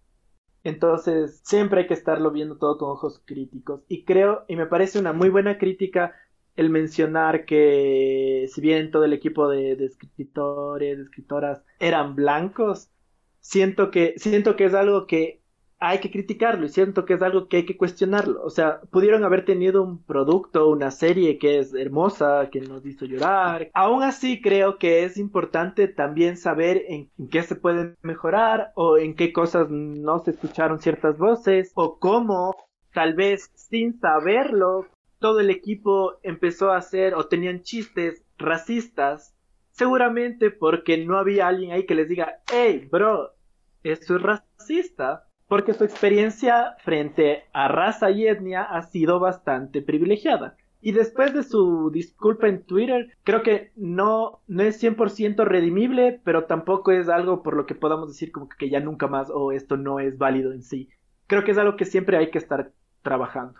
Entonces, siempre hay que estarlo viendo todo con ojos críticos. Y creo, y me parece una muy buena crítica el mencionar que si bien todo el equipo de, escritores, de escritoras eran blancos, siento que, siento que es algo que hay que criticarlo y siento que es algo que hay que cuestionarlo. O sea, pudieron haber tenido un producto, una serie que es hermosa, que nos hizo llorar. Aún así creo que es importante también saber en, qué se puede mejorar o en qué cosas no se escucharon ciertas voces o cómo tal vez sin saberlo todo el equipo empezó a hacer o tenían chistes racistas. Seguramente porque no había alguien ahí que les diga, hey, bro, esto es racista porque su experiencia frente a raza y etnia ha sido bastante privilegiada. Y después de su disculpa en Twitter, creo que no, no es 100% redimible, pero tampoco es algo por lo que podamos decir como que ya nunca más o esto no es válido en sí. Creo que es algo que siempre hay que estar trabajando.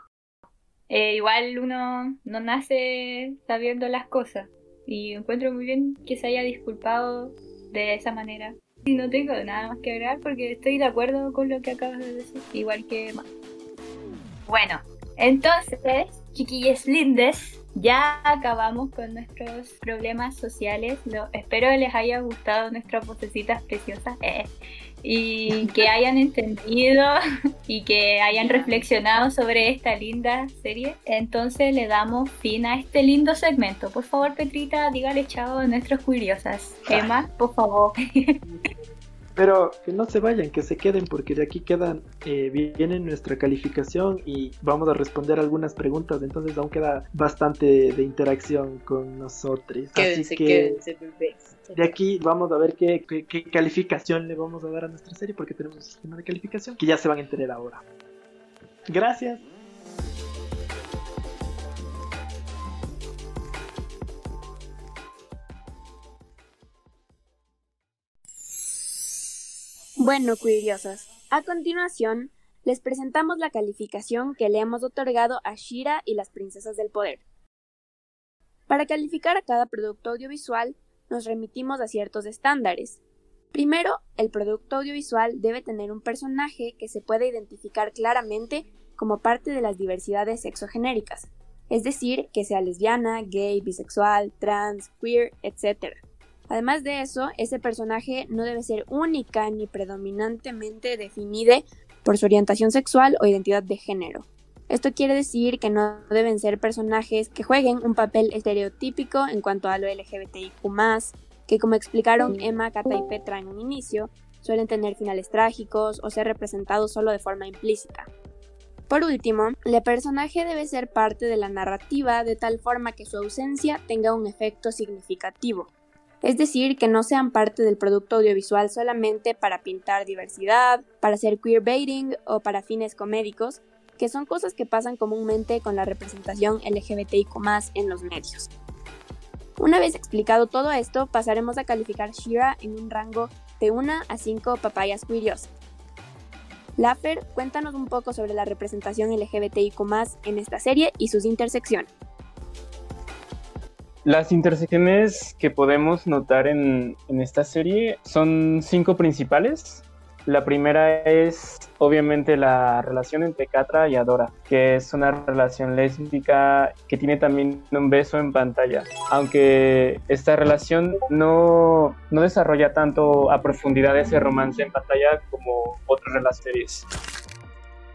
Eh, igual uno no nace sabiendo las cosas y encuentro muy bien que se haya disculpado de esa manera. No tengo nada más que agregar porque estoy de acuerdo con lo que acabas de decir, igual que más. Bueno, entonces, chiquillos lindes, ya acabamos con nuestros problemas sociales. Lo, espero les haya gustado nuestras vocecitas preciosas. Eh, y que hayan entendido [LAUGHS] y que hayan reflexionado sobre esta linda serie. Entonces le damos fin a este lindo segmento. Por favor, Petrita, dígale chao a nuestros curiosas. Emma, por favor. [LAUGHS] Pero que no se vayan, que se queden porque de aquí quedan, eh, viene nuestra calificación y vamos a responder algunas preguntas, entonces aún queda bastante de interacción con nosotros. Quédense, Así que quédense, de aquí vamos a ver qué, qué, calificación le vamos a dar a nuestra serie porque tenemos un sistema de calificación que ya se van a enterar ahora. Gracias. Bueno, curiosas, a continuación les presentamos la calificación que le hemos otorgado a Shira y las Princesas del Poder. Para calificar a cada producto audiovisual, nos remitimos a ciertos estándares. Primero, el producto audiovisual debe tener un personaje que se pueda identificar claramente como parte de las diversidades sexogenéricas, es decir, que sea lesbiana, gay, bisexual, trans, queer, etc. Además de eso, ese personaje no debe ser única ni predominantemente definida por su orientación sexual o identidad de género. Esto quiere decir que no deben ser personajes que jueguen un papel estereotípico en cuanto a lo LGBTIQ, que como explicaron Emma, Kata y Petra en un inicio, suelen tener finales trágicos o ser representados solo de forma implícita. Por último, el personaje debe ser parte de la narrativa de tal forma que su ausencia tenga un efecto significativo, es decir, que no sean parte del producto audiovisual solamente para pintar diversidad, para hacer queerbaiting o para fines comédicos, que son cosas que pasan comúnmente con la representación LGBTIQ en los medios. Una vez explicado todo esto, pasaremos a calificar Shira en un rango de 1 a 5 papayas queerios. Laffer, cuéntanos un poco sobre la representación LGBTIQ en esta serie y sus intersecciones. Las intersecciones que podemos notar en, esta serie son cinco principales. La primera es obviamente la relación entre Catra y Adora, que es una relación lésbica que tiene también un beso en pantalla, aunque esta relación no, no desarrolla tanto a profundidad ese romance en pantalla como otras de las series.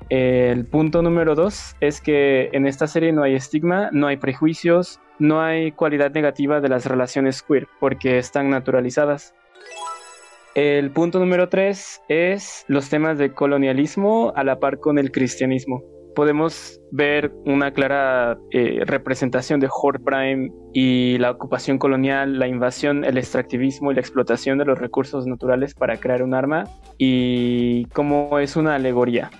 El punto número dos es que en esta serie no hay estigma, no hay prejuicios, no hay cualidad negativa de las relaciones queer porque están naturalizadas. El punto número tres es los temas de colonialismo a la par con el cristianismo. Podemos ver una clara eh, representación de Horde Prime y la ocupación colonial, la invasión, el extractivismo y la explotación de los recursos naturales para crear un arma y cómo es una alegoría.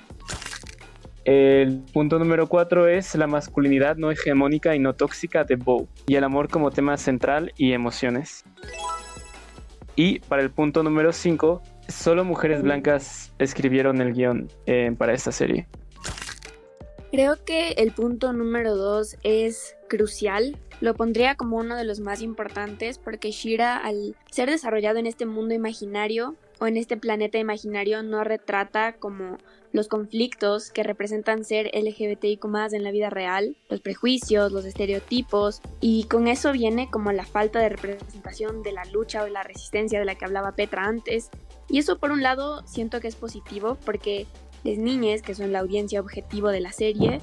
El punto número cuatro es la masculinidad no hegemónica y no tóxica de Bow y el amor como tema central y emociones. Y para el punto número 5, solo mujeres blancas escribieron el guion eh, para esta serie. Creo que el punto número 2 es crucial. Lo pondría como uno de los más importantes porque Shira, al ser desarrollado en este mundo imaginario o en este planeta imaginario, no retrata como los conflictos que representan ser LGBTIQ en la vida real, los prejuicios, los estereotipos, y con eso viene como la falta de representación de la lucha o la resistencia de la que hablaba Petra antes. Y eso por un lado siento que es positivo porque las niñas, que son la audiencia objetivo de la serie,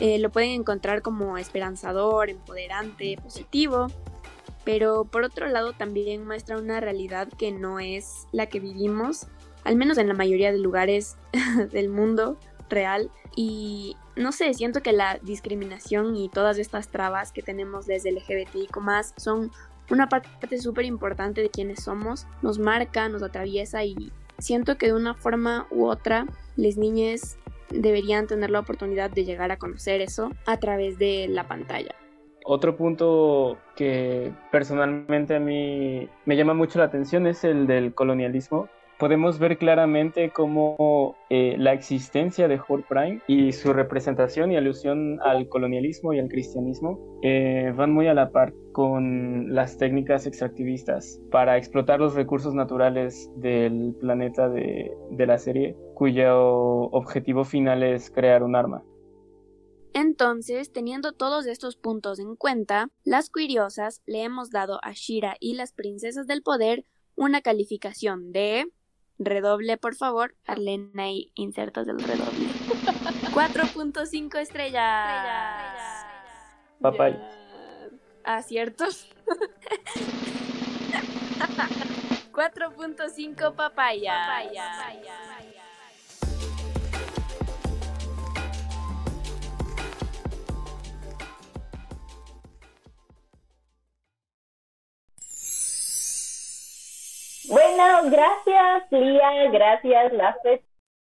eh, lo pueden encontrar como esperanzador, empoderante, positivo, pero por otro lado también muestra una realidad que no es la que vivimos al menos en la mayoría de lugares [LAUGHS] del mundo real. Y no sé, siento que la discriminación y todas estas trabas que tenemos desde LGBTIQ son una parte súper importante de quienes somos, nos marca, nos atraviesa y siento que de una forma u otra las niñas deberían tener la oportunidad de llegar a conocer eso a través de la pantalla. Otro punto que personalmente a mí me llama mucho la atención es el del colonialismo podemos ver claramente cómo eh, la existencia de Horde Prime y su representación y alusión al colonialismo y al cristianismo eh, van muy a la par con las técnicas extractivistas para explotar los recursos naturales del planeta de, de la serie, cuyo objetivo final es crear un arma. Entonces, teniendo todos estos puntos en cuenta, las curiosas le hemos dado a Shira y las princesas del poder una calificación de Redoble, por favor. Arlena y insertos del redoble. [LAUGHS] 4.5 estrellas. Papay. Aciertos. 4.5 papaya. papaya. Bueno, gracias Lía, gracias Lafet.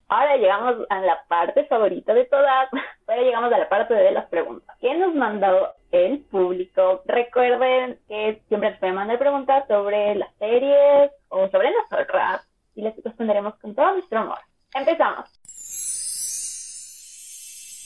Ahora llegamos a la parte favorita de todas. [LAUGHS] Ahora llegamos a la parte de las preguntas. ¿Qué nos mandó el público? Recuerden que siempre les pueden mandar preguntas sobre las series o sobre nosotras. y les responderemos con todo nuestro amor. Empezamos.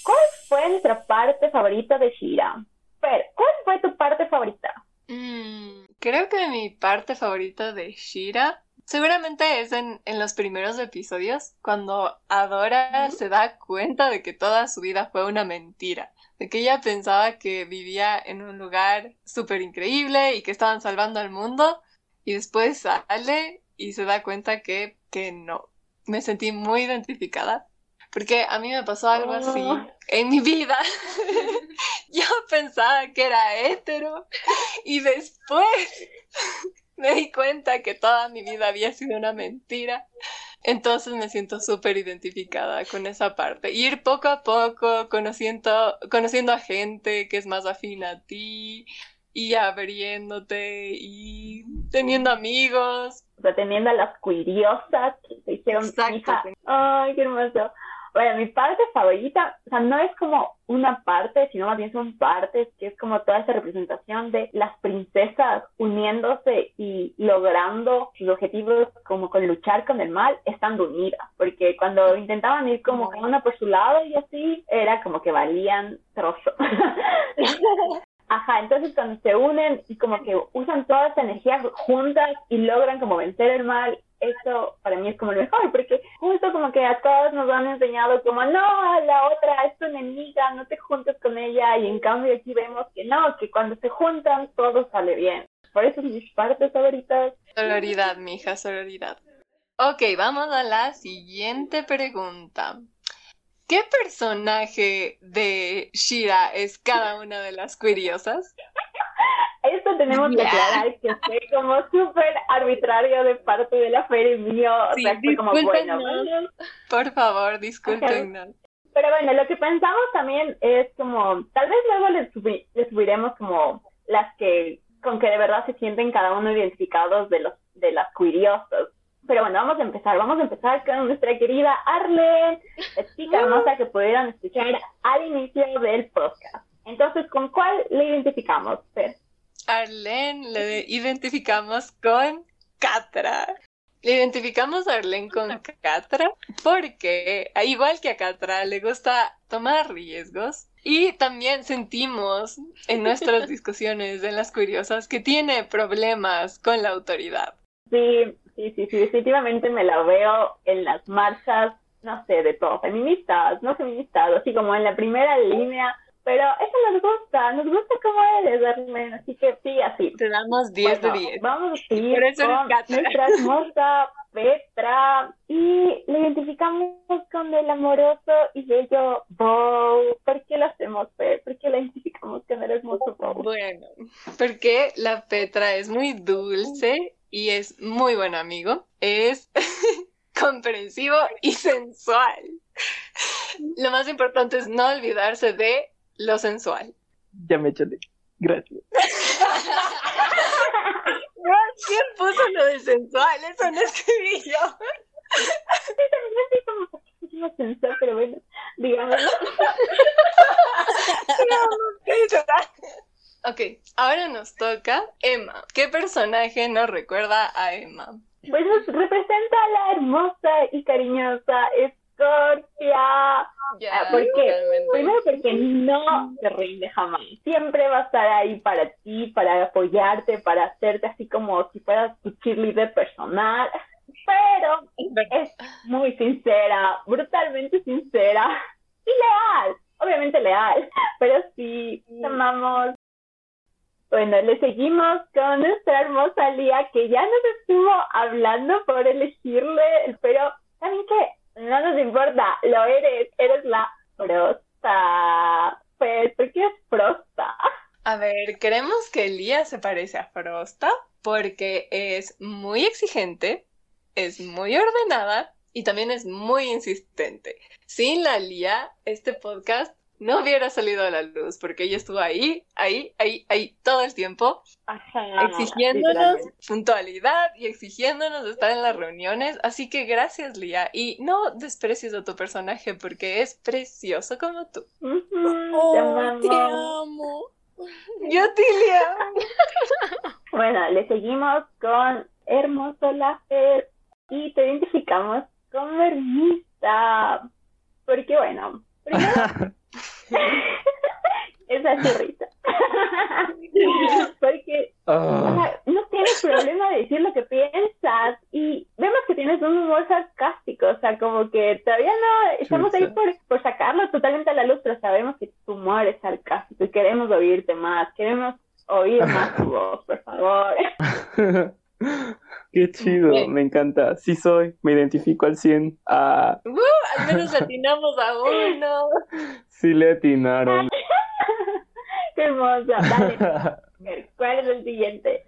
¿Cuál fue nuestra parte favorita de Shira? Fer, ¿cuál fue tu parte favorita? Mm, creo que mi parte favorita de Shira seguramente es en, en los primeros episodios, cuando Adora se da cuenta de que toda su vida fue una mentira, de que ella pensaba que vivía en un lugar súper increíble y que estaban salvando al mundo, y después sale y se da cuenta que, que no. Me sentí muy identificada porque a mí me pasó algo así Oh. en mi vida. [LAUGHS] Yo pensaba que era hétero y después [LAUGHS] me di cuenta que toda mi vida había sido una mentira. Entonces me siento súper identificada con esa parte. Ir poco a poco conociendo, conociendo a gente que es más afín a ti y abriéndote y teniendo amigos. O sea, teniendo a las curiosas que se hicieron Exacto. hija. Ay, qué hermoso. Bueno, mi parte favorita, o sea, no es como una parte, sino más bien son partes, que es como toda esa representación de las princesas uniéndose y logrando sus objetivos como con luchar con el mal, estando unidas. Porque cuando intentaban ir como cada una por su lado y así, era como que valían trozo. [LAUGHS] Ajá, entonces cuando se unen y como que usan toda esa energía juntas y logran como vencer el mal, eso para mí es como lo mejor, porque justo como que a todos nos han enseñado como, no, la otra es tu enemiga, no te juntes con ella, y en cambio aquí vemos que no, que cuando se juntan todo sale bien. Por eso mis partes favoritas. Sororidad, mija, sororidad. Ok, vamos a la siguiente pregunta. ¿Qué personaje de Shira es cada una de las curiosas? Esto tenemos que aclarar que fue como súper arbitrario de parte de la Fer y mío, o Sí, sea, fue como bueno. Por favor, discúlpenos. Pero bueno, lo que pensamos también es como, tal vez luego les, subi- les subiremos como las que, con que de verdad se sienten cada uno identificados de los, de las curiosas. Pero bueno, vamos a empezar, vamos a empezar con nuestra querida Arlen, la chica hermosa que pudieron escuchar al inicio del podcast. Entonces, ¿con cuál le identificamos, Fer? Arlene le identificamos con Catra. Le identificamos a Arlene con Catra porque, igual que a Catra, le gusta tomar riesgos. Y también sentimos en nuestras [LAUGHS] discusiones en las curiosas que tiene problemas con la autoridad. Sí, sí, sí, sí, definitivamente me la veo en las marchas, no sé, de todo, feministas, no feministas, así como en la primera línea, pero eso nos gusta, nos gusta cómo eres, Arlen, así que sí, así. Te damos 10 Bueno, de 10. Vamos a [LAUGHS] seguir con nuestra hermosa Petra y le identificamos con el amoroso y bello Bow. ¿Por qué lo hacemos, Fer? ¿Por qué la identificamos con el hermoso Bow? Bueno, porque la Petra es muy dulce y es muy buen amigo. Es [LAUGHS] comprensivo y sensual. Lo más importante es no olvidarse de lo sensual. Ya me echalé. Gracias. ¿Quién puso lo de sensual? Eso no escribí yo. No sensual, pero bueno, digámoslo. [LAUGHS] Ok, ahora nos toca Emma. ¿Qué personaje nos recuerda a Emma? Pues nos representa a la hermosa y cariñosa Scorpia. Ya, Ah, ¿por qué? Primero porque no se rinde jamás. Siempre va a estar ahí para ti, para apoyarte, para hacerte así como si fueras tu cheerleader personal. Pero es muy sincera, brutalmente sincera y leal. Obviamente leal, pero sí, amamos. Bueno, le seguimos con nuestra hermosa Lía, que ya nos estuvo hablando por elegirle, pero ¿saben qué? No nos importa, lo eres, eres la Frosta. Pues, ¿por qué es Frosta? A ver, creemos que Lía se parece a Frosta porque es muy exigente, es muy ordenada y también es muy insistente. Sin la Lía, este podcast no hubiera salido a la luz porque ella estuvo ahí, ahí, ahí, ahí todo el tiempo Ajá, exigiéndonos puntualidad y exigiéndonos estar en las reuniones. Así que gracias, Lía. Y no desprecies a tu personaje porque es precioso como tú. Ujú, te Oh, amamos. te amo. Yo te Lía. Bueno, le seguimos con Hermoso Láser. y te identificamos como Ermita. Porque bueno, primero [LAUGHS] [LAUGHS] esa churrita. [LAUGHS] Porque ah. no tienes problema de decir lo que piensas y vemos que tienes un humor sarcástico, o sea, como que todavía no estamos ahí por, por sacarlo totalmente a la luz, pero sabemos que tu humor es sarcástico y queremos oírte más, queremos oír [LAUGHS] más tu voz, por favor. Qué chido, me encanta. Sí soy, me identifico al 100. Ah. Uh, al menos atinamos a uno. Sí le atinaron. [LAUGHS] Qué hermosa. Dale. ¿Cuál es el siguiente?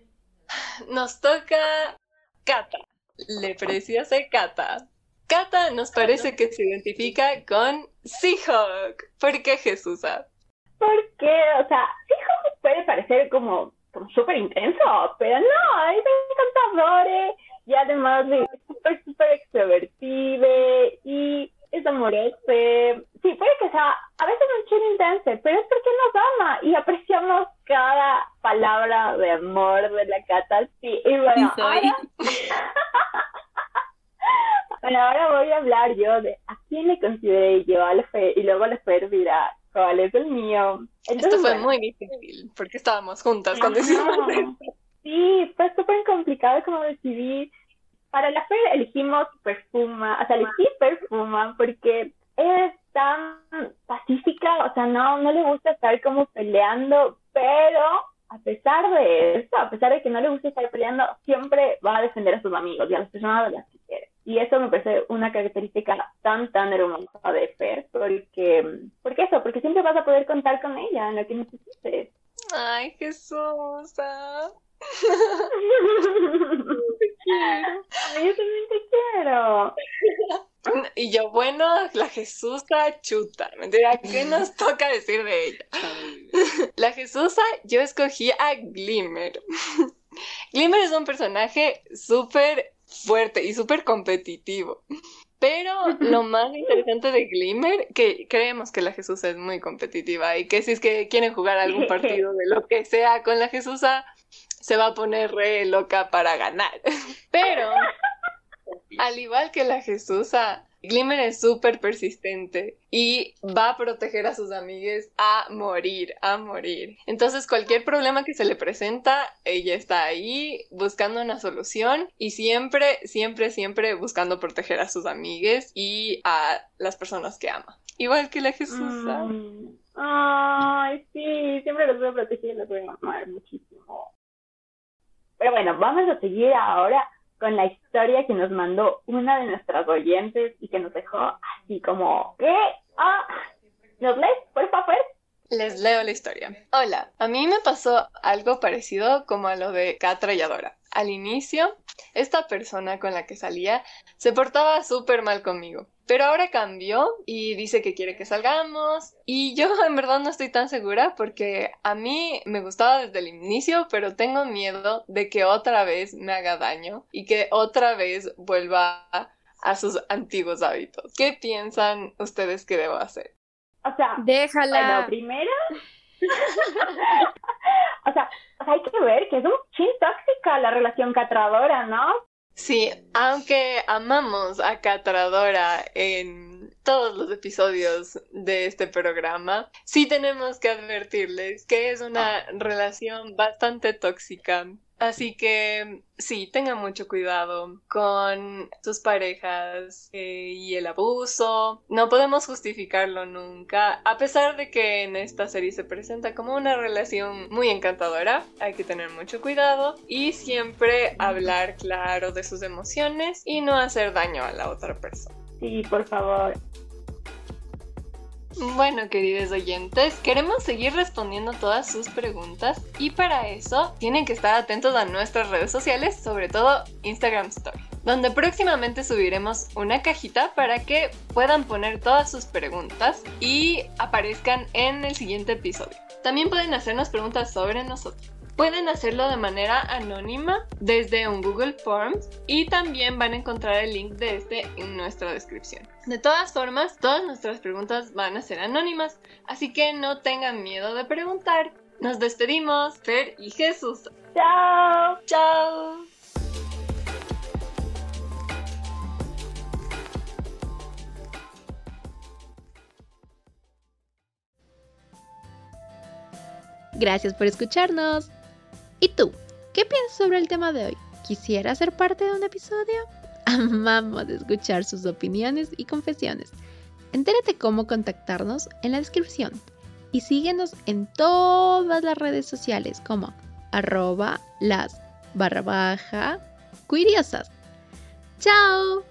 Nos toca Kata. Le preciosa Kata. Kata nos parece que se identifica con Seahawk. ¿Por qué Jesús? Porque, o sea, Seahawk puede parecer como, como súper intenso, pero no, es encantador y además es súper, súper extrovertido y es amoroso. Sí, puede que sea a veces un chido intenso, pero es porque nos ama y apreciamos cada palabra de amor de la Cata. Sí, y bueno, ahora... [LAUGHS] bueno, ahora voy a hablar yo de a quién le consideré yo a fe y luego le Fer dirá cuál es el mío. Esto fue muy difícil porque estábamos juntas cuando hicimos Sí, fue súper complicado como decidir para la fe elegimos Perfuma, o sea, elegí Perfuma porque es tan pacífica, o sea, no, no le gusta estar como peleando, pero a pesar de eso, a pesar de que no le gusta estar peleando, siempre va a defender a sus amigos y a las personas a las que quiere. Y eso me parece una característica tan, tan hermosa de Fer, porque, porque eso, porque siempre vas a poder contar con ella en lo que necesites. Ay, Jesús. Te quiero. yo también te quiero. Y yo, bueno, la Jesusa chuta. Mentira, ¿qué nos toca decir de ella? La Jesusa, yo escogí a Glimmer. Glimmer es un personaje súper fuerte y súper competitivo. Pero lo más interesante de Glimmer, que creemos que la Jesusa es muy competitiva y que si es que quieren jugar algún partido de lo que sea con la Jesusa, se va a poner re loca para ganar. [LAUGHS] Pero, al igual que la Jesusa, Glimmer es súper persistente y va a proteger a sus amigues a morir, a morir. Entonces cualquier problema que se le presenta, ella está ahí buscando una solución y siempre, siempre, siempre buscando proteger a sus amigues y a las personas que ama. Igual que la Jesusa. Mm. Ay, sí, siempre los voy a proteger y los voy a amar muchísimo. Pero bueno, vamos a seguir ahora con la historia que nos mandó una de nuestras oyentes y que nos dejó así como, ¿qué? Ah, ¿nos lees, por favor? Les leo la historia. Hola, a mí me pasó algo parecido como a lo de Catra y Adora. Al inicio, esta persona con la que salía se portaba súper mal conmigo. Pero ahora cambió y dice que quiere que salgamos. Y yo [LAUGHS] en verdad no estoy tan segura porque a mí me gustaba desde el inicio, pero tengo miedo de que otra vez me haga daño y que otra vez vuelva a sus antiguos hábitos. ¿Qué piensan ustedes que debo hacer? O sea, déjala. Bueno, primero. [LAUGHS] o, sea, hay que ver que es un chin tóxica la relación catradora, ¿no? Sí, aunque amamos a Catradora en todos los episodios de este programa, sí tenemos que advertirles que es una relación bastante tóxica Así que sí, tengan mucho cuidado con sus parejas eh, y el abuso. No podemos justificarlo nunca. A pesar de que en esta serie se presenta como una relación muy encantadora, hay que tener mucho cuidado y siempre hablar claro de sus emociones y no hacer daño a la otra persona. Sí, por favor. Bueno, queridos oyentes, queremos seguir respondiendo todas sus preguntas y para eso tienen que estar atentos a nuestras redes sociales, sobre todo Instagram Story, donde próximamente subiremos una cajita para que puedan poner todas sus preguntas y aparezcan en el siguiente episodio. También pueden hacernos preguntas sobre nosotros. Pueden hacerlo de manera anónima desde un Google Forms y también van a encontrar el link de este en nuestra descripción. De todas formas, todas nuestras preguntas van a ser anónimas, así que no tengan miedo de preguntar. Nos despedimos, Fer y Jesús. Chao. Chao. Gracias por escucharnos. ¿Y tú? ¿Qué piensas sobre el tema de hoy? ¿Quisiera ser parte de un episodio? [LAUGHS] Amamos escuchar sus opiniones y confesiones. Entérate cómo contactarnos en la descripción y síguenos en todas las redes sociales como arroba las barra baja. ¡Chao!